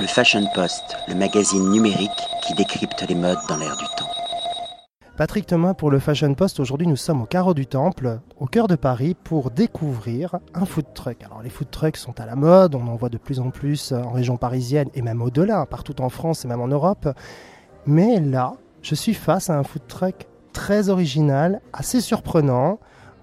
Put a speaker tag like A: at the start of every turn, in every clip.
A: Le Fashion Post, le magazine numérique qui décrypte les modes dans l'air du temps.
B: Patrick Thomas pour le Fashion Post. Aujourd'hui, nous sommes au carreau du Temple, au cœur de Paris, pour découvrir un food truck. Alors, les food trucks sont à la mode, on en voit de plus en plus en région parisienne et même au-delà, partout en France et même en Europe. Mais là, je suis face à un food truck très original, assez surprenant,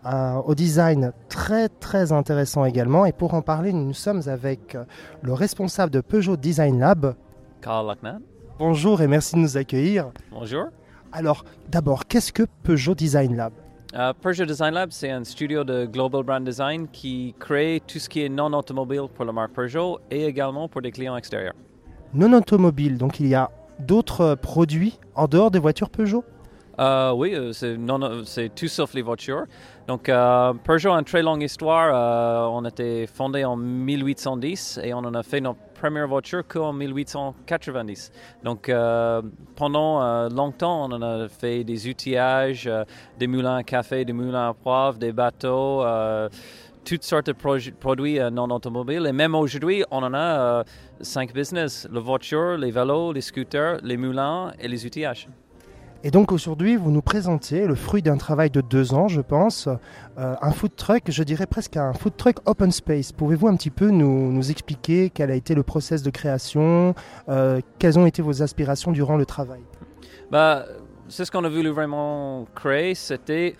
B: euh, au design très très intéressant également. Et pour en parler, nous sommes avec le responsable de Peugeot Design Lab.
C: Carl Luckman.
B: Bonjour et merci de nous accueillir.
C: Bonjour.
B: Alors, d'abord, qu'est-ce que Peugeot Design Lab?
C: Uh, Peugeot Design Lab, c'est un studio de global brand design qui crée tout ce qui est non automobile pour la marque Peugeot et également pour des clients extérieurs.
B: Non automobile, donc il y a d'autres produits en dehors des voitures Peugeot?
C: Euh, oui, euh, c'est, non, c'est tout sauf les voitures. Donc, euh, Peugeot a une très longue histoire. On a été fondé en 1810 et on en a fait notre première voiture qu'en 1890. Donc, pendant longtemps, on en a fait des outillages, des moulins à café, des moulins à poivre, des bateaux, toutes sortes de produits non automobiles. Et même aujourd'hui, on en a cinq business les voitures, les vélos, les scooters, les moulins et les outillages.
B: Et donc aujourd'hui, vous nous présentez le fruit d'un travail de deux ans, je pense, euh, un food truck, je dirais presque un food truck open space. Pouvez-vous un petit peu nous, expliquer quel a été le process de création, euh, quelles ont été vos aspirations durant le travail?
C: Bah, c'est ce qu'on a voulu vraiment créer, c'était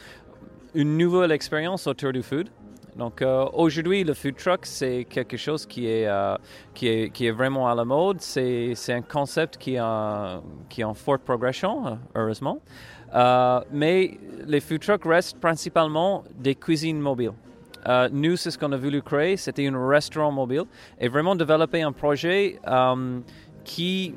C: une nouvelle expérience autour du food. Donc euh, aujourd'hui, le food truck, c'est quelque chose qui est, euh, qui est, qui est vraiment à la mode. C'est, un concept qui est, en, qui en forte progression, heureusement. Euh, mais les food trucks restent principalement des cuisines mobiles. Nous, c'est ce qu'on a voulu créer, c'était un restaurant mobile et vraiment développer un projet qui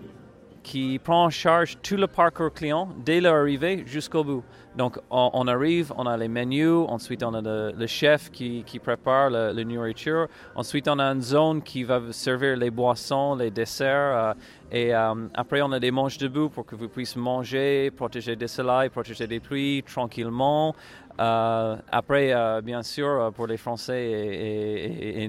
C: qui prend en charge tout le parcours client dès l'arrivée jusqu'au bout. Donc, on, arrive, on a les menus, ensuite on a le, chef qui, qui prépare la nourriture, ensuite on a une zone qui va servir les boissons, les desserts, euh, et euh, après on a des manches debout pour que vous puissiez manger, protéger des soleils, protéger des pluies tranquillement. Euh, après, bien sûr, pour les Français et,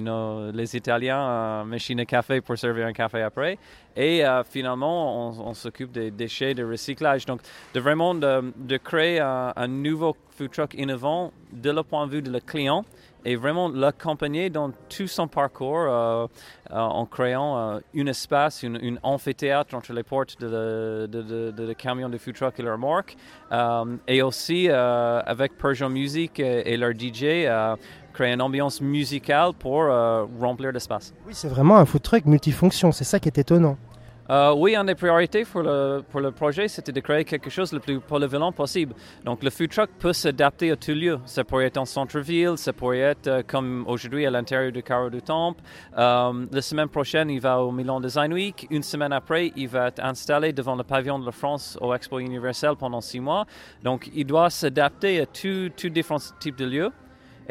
C: les Italiens, machine à café pour servir un café après. Et finalement, on, on s'occupe des déchets de recyclage. Donc, de vraiment de, de créer un, nouveau food truck innovant de le point de vue de le client et vraiment l'accompagner dans tout son parcours euh, euh, en créant euh, un espace, une, une amphithéâtre entre les portes de, de, de- de food truck et leur remorque. Euh, et aussi, avec Peugeot Music et, et leur DJ, créer une ambiance musicale pour remplir l'espace.
B: Oui, c'est vraiment un food truck multifonction, c'est ça qui est étonnant.
C: Euh, oui, une des priorités pour le, pour le projet, c'était de créer quelque chose le plus polyvalent possible. Donc, le food truck peut s'adapter à tout lieu. Ça pourrait être en centre-ville, ça pourrait être euh, comme aujourd'hui à l'intérieur du carreau du Temple. Euh, la semaine prochaine, il va au Milan Design Week. Une semaine après, il va être installé devant le pavillon de la France au Expo Universel pendant six mois. Donc, il doit s'adapter à tous tous différents types de lieux.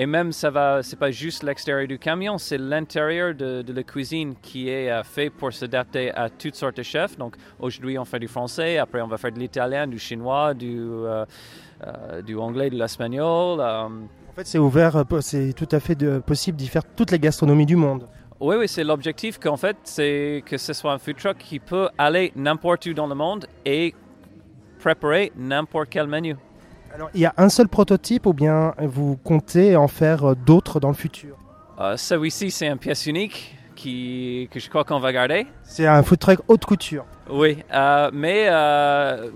C: Et même, ça va, c'est pas juste l'extérieur du camion, c'est l'intérieur de, de la cuisine qui est euh, fait pour s'adapter à toutes sortes de chefs. Donc, aujourd'hui, on fait du français, après, on va faire de l'italien, du chinois, du, euh, euh, du anglais, de l'espagnol.
B: En fait, c'est ouvert, c'est tout à fait de- possible d'y faire toutes les gastronomies du monde.
C: Oui, oui, c'est l'objectif qu'en fait, c'est que ce soit un food truck qui peut aller n'importe où dans le monde et préparer n'importe quel menu.
B: Alors, il y a un seul prototype ou bien vous comptez en faire euh, d'autres dans le futur?
C: Euh, Celui-ci, c'est une pièce unique qui, que je crois qu'on va garder.
B: C'est un food truck haute couture.
C: Oui, euh, mais euh,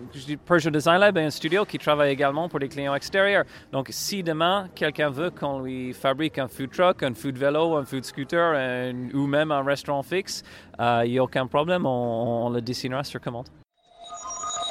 C: Peugeot Design Lab est un studio qui travaille également pour des clients extérieurs. Donc, si demain, quelqu'un veut qu'on lui fabrique un food truck, un food vélo, un food scooter un- ou même un restaurant fixe, euh, il n'y a aucun problème, on, on le dessinera sur commande.